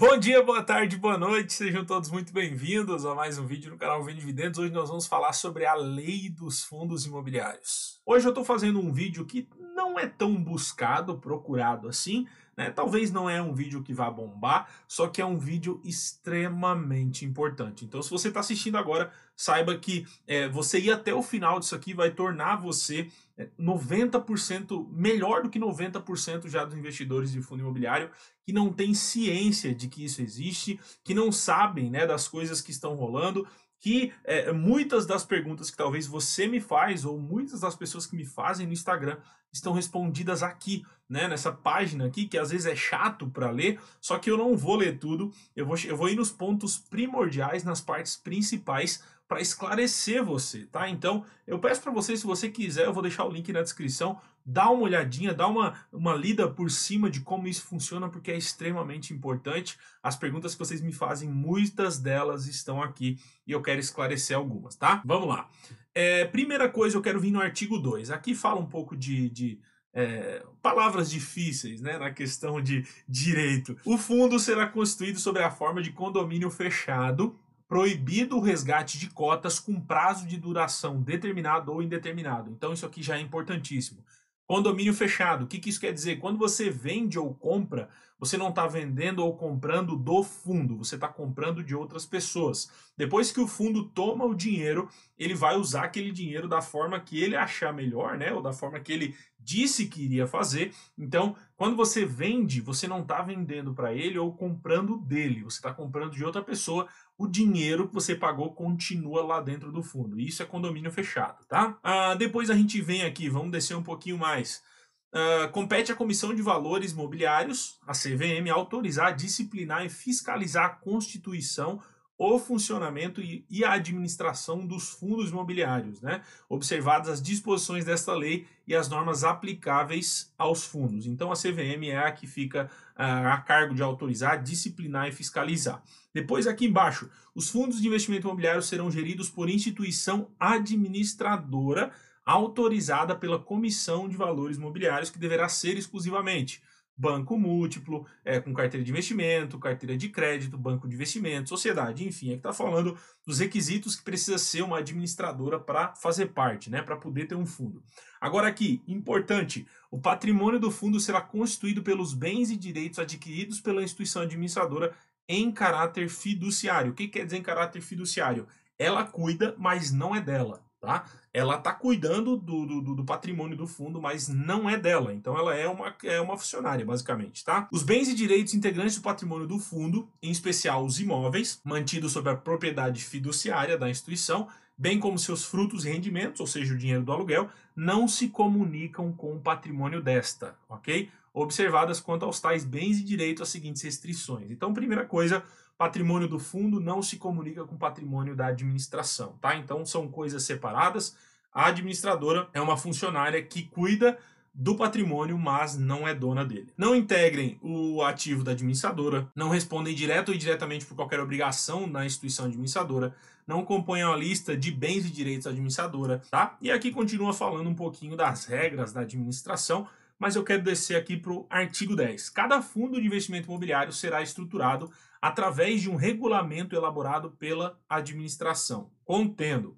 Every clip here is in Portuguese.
Bom dia, boa tarde, boa noite, sejam todos muito bem-vindos a mais um vídeo no canal Vende Dividendos. Hoje nós vamos falar sobre a lei dos fundos imobiliários. Hoje eu estou fazendo um vídeo que não é tão buscado, procurado assim, né? Talvez não é um vídeo que vá bombar, só que é um vídeo extremamente importante. Então, se você está assistindo agora, saiba que é, você ir até o final disso aqui vai tornar você 90% é, melhor do que 90% já dos investidores de fundo imobiliário que não tem ciência de que isso existe, que não sabem né, das coisas que estão rolando, que é, muitas das perguntas que talvez você me faz ou muitas das pessoas que me fazem no Instagram estão respondidas aqui, né, nessa página aqui, que às vezes é chato para ler, só que eu não vou ler tudo, eu vou, eu vou ir nos pontos primordiais, nas partes principais, para esclarecer você, tá? Então, eu peço para você, se você quiser, eu vou deixar o link na descrição, dá uma olhadinha, dá uma, uma lida por cima de como isso funciona, porque é extremamente importante. As perguntas que vocês me fazem, muitas delas estão aqui e eu quero esclarecer algumas, tá? Vamos lá. É, primeira coisa, eu quero vir no artigo 2. Aqui fala um pouco de, de é, palavras difíceis né, na questão de direito. O fundo será constituído sob a forma de condomínio fechado, proibido o resgate de cotas com prazo de duração determinado ou indeterminado. Então, isso aqui já é importantíssimo. Condomínio fechado, o que, que isso quer dizer? Quando você vende ou compra, você não está vendendo ou comprando do fundo, você está comprando de outras pessoas. Depois que o fundo toma o dinheiro, ele vai usar aquele dinheiro da forma que ele achar melhor, né? Ou da forma que ele disse que iria fazer. Então, quando você vende, você não está vendendo para ele ou comprando dele, você está comprando de outra pessoa. O dinheiro que você pagou continua lá dentro do fundo. Isso é condomínio fechado, tá? Ah, depois a gente vem aqui, vamos descer um pouquinho mais. Uh, compete à Comissão de Valores Mobiliários, a CVM, autorizar, disciplinar e fiscalizar a constituição o funcionamento e a administração dos fundos imobiliários, né? observadas as disposições desta lei e as normas aplicáveis aos fundos. Então, a CVM é a que fica uh, a cargo de autorizar, disciplinar e fiscalizar. Depois, aqui embaixo, os fundos de investimento imobiliário serão geridos por instituição administradora autorizada pela Comissão de Valores Imobiliários, que deverá ser exclusivamente banco múltiplo, é, com carteira de investimento, carteira de crédito, banco de investimento, sociedade, enfim, é que está falando dos requisitos que precisa ser uma administradora para fazer parte, né, para poder ter um fundo. Agora aqui, importante, o patrimônio do fundo será constituído pelos bens e direitos adquiridos pela instituição administradora em caráter fiduciário. O que quer dizer em caráter fiduciário? Ela cuida, mas não é dela tá? Ela está cuidando do, do, do, patrimônio do fundo, mas não é dela. Então ela é uma, é uma funcionária, basicamente, tá? Os bens e direitos integrantes do patrimônio do fundo, em especial os imóveis, mantidos sob a propriedade fiduciária da instituição, bem como seus frutos e rendimentos, ou seja, o dinheiro do aluguel, não se comunicam com o patrimônio desta, ok? Observadas quanto aos tais bens e direitos as seguintes restrições. Então, primeira coisa, patrimônio do fundo não se comunica com patrimônio da administração, tá? Então são coisas separadas. A administradora é uma funcionária que cuida do patrimônio, mas não é dona dele. Não integrem o ativo da administradora, não respondem direto ou indiretamente por qualquer obrigação na instituição administradora, não componham a lista de bens e direitos da administradora, tá? E aqui continua falando um pouquinho das regras da administração, mas eu quero descer aqui para o artigo 10. Cada fundo de investimento imobiliário será estruturado através de um regulamento elaborado pela administração, contendo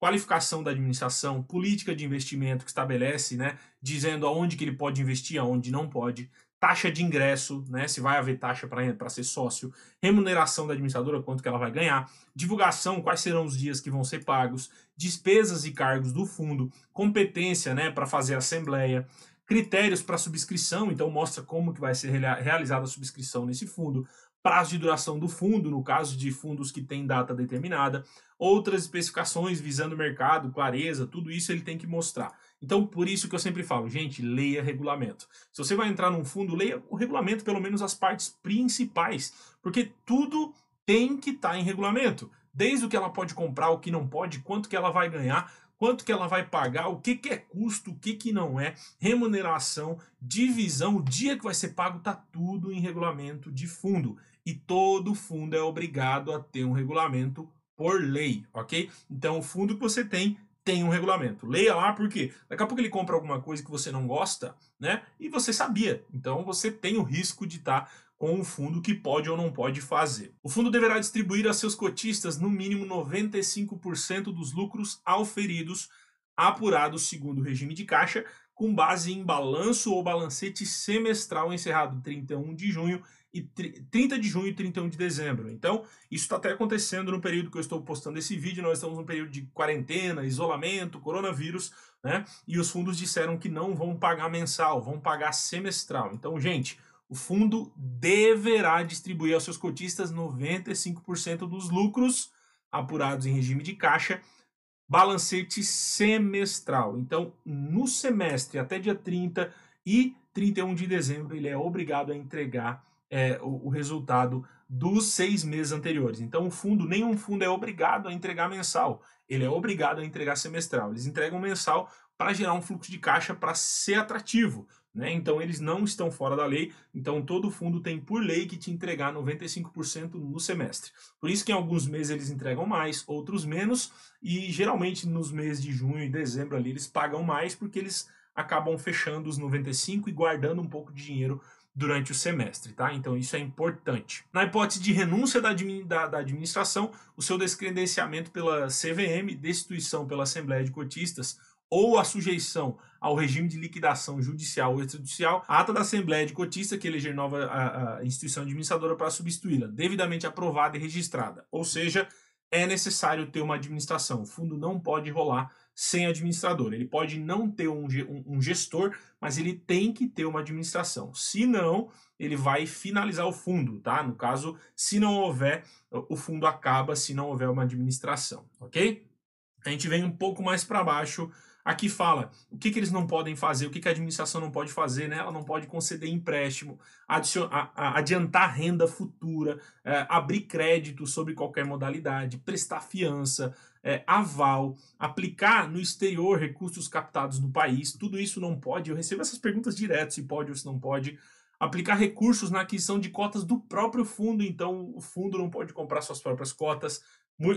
qualificação da administração, política de investimento que estabelece, né, dizendo aonde que ele pode investir, aonde não pode, taxa de ingresso, né, se vai haver taxa para ser sócio, remuneração da administradora, quanto que ela vai ganhar, divulgação, quais serão os dias que vão ser pagos, despesas e cargos do fundo, competência, né, para fazer assembleia, critérios para subscrição, então mostra como que vai ser realizada a subscrição nesse fundo, prazo de duração do fundo, no caso de fundos que têm data determinada, outras especificações visando mercado, clareza, tudo isso ele tem que mostrar. Então, por isso que eu sempre falo, gente, leia regulamento. Se você vai entrar num fundo, leia o regulamento, pelo menos as partes principais, porque tudo tem que estar tá em regulamento. Desde o que ela pode comprar, o que não pode, quanto que ela vai ganhar, quanto que ela vai pagar, o que, que é custo, o que, que não é, remuneração, divisão, o dia que vai ser pago, tá tudo em regulamento de fundo. E todo fundo é obrigado a ter um regulamento por lei, ok? Então o fundo que você tem tem um regulamento. Leia lá porque daqui a pouco ele compra alguma coisa que você não gosta, né? E você sabia. Então você tem o risco de estar tá com o fundo que pode ou não pode fazer. O fundo deverá distribuir a seus cotistas no mínimo 95% dos lucros auferidos apurados segundo o regime de caixa, com base em balanço ou balancete semestral encerrado 31 de junho e 30 de junho e 31 de dezembro. Então, isso está até acontecendo no período que eu estou postando esse vídeo. Nós estamos num período de quarentena, isolamento, coronavírus, né? E os fundos disseram que não vão pagar mensal, vão pagar semestral. Então, gente, o fundo deverá distribuir aos seus cotistas 95% dos lucros apurados em regime de caixa balancete semestral. Então, no semestre até dia 30 e 31 de dezembro, ele é obrigado a entregar é, o, o, resultado dos seis meses anteriores. Então, o fundo, nenhum fundo é obrigado a entregar mensal, ele é obrigado a entregar semestral. Eles entregam mensal para gerar um fluxo de caixa para ser atrativo. Né? Então eles não estão fora da lei, então todo fundo tem por lei que te entregar 95% no semestre. Por isso que em alguns meses eles entregam mais, outros menos, e geralmente nos meses de junho e dezembro ali eles pagam mais porque eles acabam fechando os 95 e guardando um pouco de dinheiro durante o semestre, tá? Então isso é importante. Na hipótese de renúncia da, da, da, administração, o seu descredenciamento pela CVM, destituição pela Assembleia de Cotistas ou a sujeição ao regime de liquidação judicial ou extrajudicial, a ata da Assembleia de Cotista que eleger nova a, a instituição administradora para substituí-la, devidamente aprovada e registrada. Ou seja, é necessário ter uma administração. O fundo não pode rolar sem administrador. Ele pode não ter um, um, gestor, mas ele tem que ter uma administração. Se não, ele vai finalizar o fundo, tá? No caso, se não houver, o fundo acaba se não houver uma administração, ok? A gente vem um pouco mais para baixo Aqui fala o que, que eles não podem fazer, o que, que a administração não pode fazer, né? Ela não pode conceder empréstimo, adiantar renda futura, é, abrir crédito sobre qualquer modalidade, prestar fiança, é, aval, aplicar no exterior recursos captados no país, tudo isso não pode. Eu recebo essas perguntas direto, se pode ou se não pode. Aplicar recursos na aquisição de cotas do próprio fundo, então o fundo não pode comprar suas próprias cotas,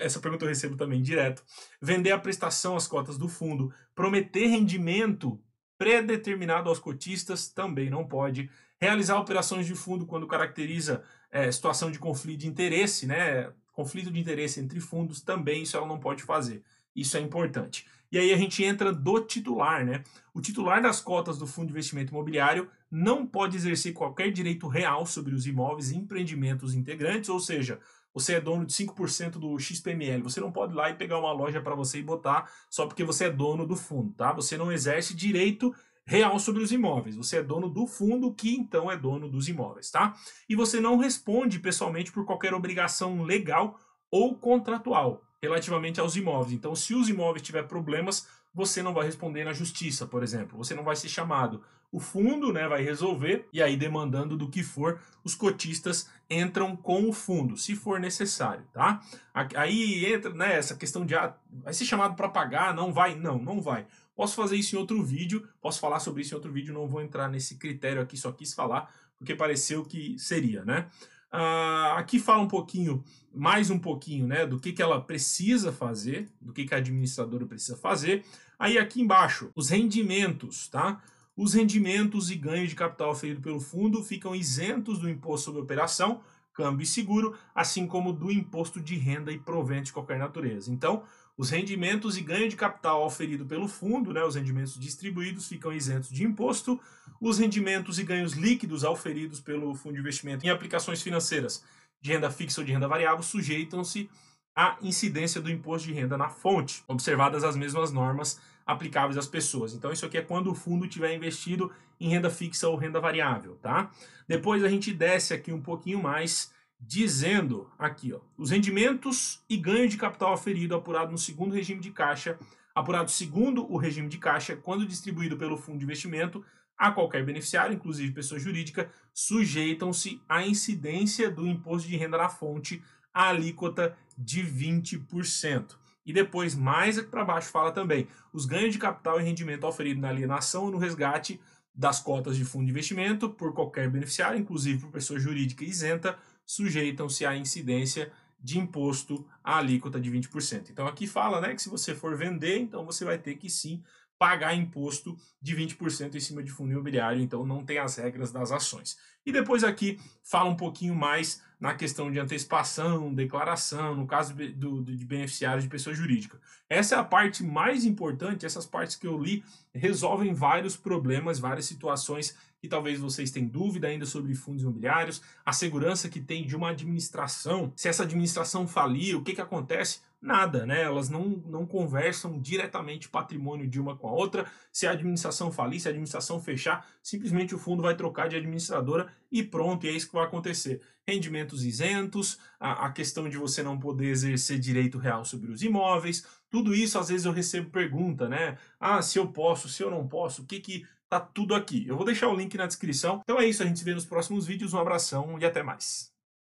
essa pergunta eu recebo também direto. Vender a prestação às cotas do fundo. Prometer rendimento pré-determinado aos cotistas também não pode. Realizar operações de fundo quando caracteriza é, situação de conflito de interesse, né? Conflito de interesse entre fundos também isso ela não pode fazer. Isso é importante. E aí a gente entra do titular, né? O titular das cotas do fundo de investimento imobiliário não pode exercer qualquer direito real sobre os imóveis e empreendimentos integrantes, ou seja, você é dono de 5% do XPML. Você não pode ir lá e pegar uma loja para você e botar só porque você é dono do fundo, tá? Você não exerce direito real sobre os imóveis. Você é dono do fundo que então é dono dos imóveis, tá? E você não responde pessoalmente por qualquer obrigação legal ou contratual relativamente aos imóveis. Então, se os imóveis tiver problemas, você não vai responder na justiça, por exemplo. Você não vai ser chamado. O fundo né, vai resolver, e aí, demandando do que for, os cotistas entram com o fundo, se for necessário, tá? Aí entra né, essa questão de ah, vai ser chamado para pagar, não vai? Não, não vai. Posso fazer isso em outro vídeo, posso falar sobre isso em outro vídeo, não vou entrar nesse critério aqui, só quis falar, porque pareceu que seria, né? Uh, aqui fala um pouquinho, mais um pouquinho, né, do que, que ela precisa fazer, do que, que a administradora precisa fazer. Aí aqui embaixo, os rendimentos, tá? Os rendimentos e ganhos de capital oferido pelo fundo ficam isentos do imposto sobre operação, câmbio e seguro, assim como do imposto de renda e provento de qualquer natureza. Então, os rendimentos e ganho de capital oferido pelo fundo, né, os rendimentos distribuídos, ficam isentos de imposto. Os rendimentos e ganhos líquidos auferidos pelo fundo de investimento em aplicações financeiras de renda fixa ou de renda variável sujeitam-se à incidência do imposto de renda na fonte, observadas as mesmas normas aplicáveis às pessoas. Então, isso aqui é quando o fundo tiver investido em renda fixa ou renda variável, tá? Depois a gente desce aqui um pouquinho mais dizendo aqui, ó, os rendimentos e ganho de capital aferido apurado no segundo regime de caixa, apurado segundo o regime de caixa, quando distribuído pelo fundo de investimento a qualquer beneficiário, inclusive pessoa jurídica, sujeitam-se à incidência do imposto de renda na fonte, a alíquota de 20%. E depois, mais aqui para baixo, fala também os ganhos de capital e rendimento oferido na alienação ou no resgate das cotas de fundo de investimento por qualquer beneficiário, inclusive por pessoa jurídica isenta, sujeitam-se à incidência de imposto à alíquota de 20%. Então aqui fala né, que se você for vender, então você vai ter que sim pagar imposto de 20% em cima de fundo imobiliário, então não tem as regras das ações. E depois aqui fala um pouquinho mais na questão de antecipação, declaração, no caso do, de beneficiários de pessoa jurídica. Essa é a parte mais importante, essas partes que eu li resolvem vários problemas, várias situações que talvez vocês tenham dúvida ainda sobre fundos imobiliários, a segurança que tem de uma administração, se essa administração falir, o que, que acontece? Nada, né? Elas não, não conversam diretamente patrimônio de uma com a outra. Se a administração falir, se a administração fechar, simplesmente o fundo vai trocar de administradora e pronto, e é isso que vai acontecer. Rendimentos isentos, a, a questão de você não poder exercer direito real sobre os imóveis, tudo isso às vezes eu recebo pergunta, né? Ah, se eu posso, se eu não posso, o que que tá tudo aqui. Eu vou deixar o link na descrição. Então é isso, a gente se vê nos próximos vídeos. Um abração e até mais.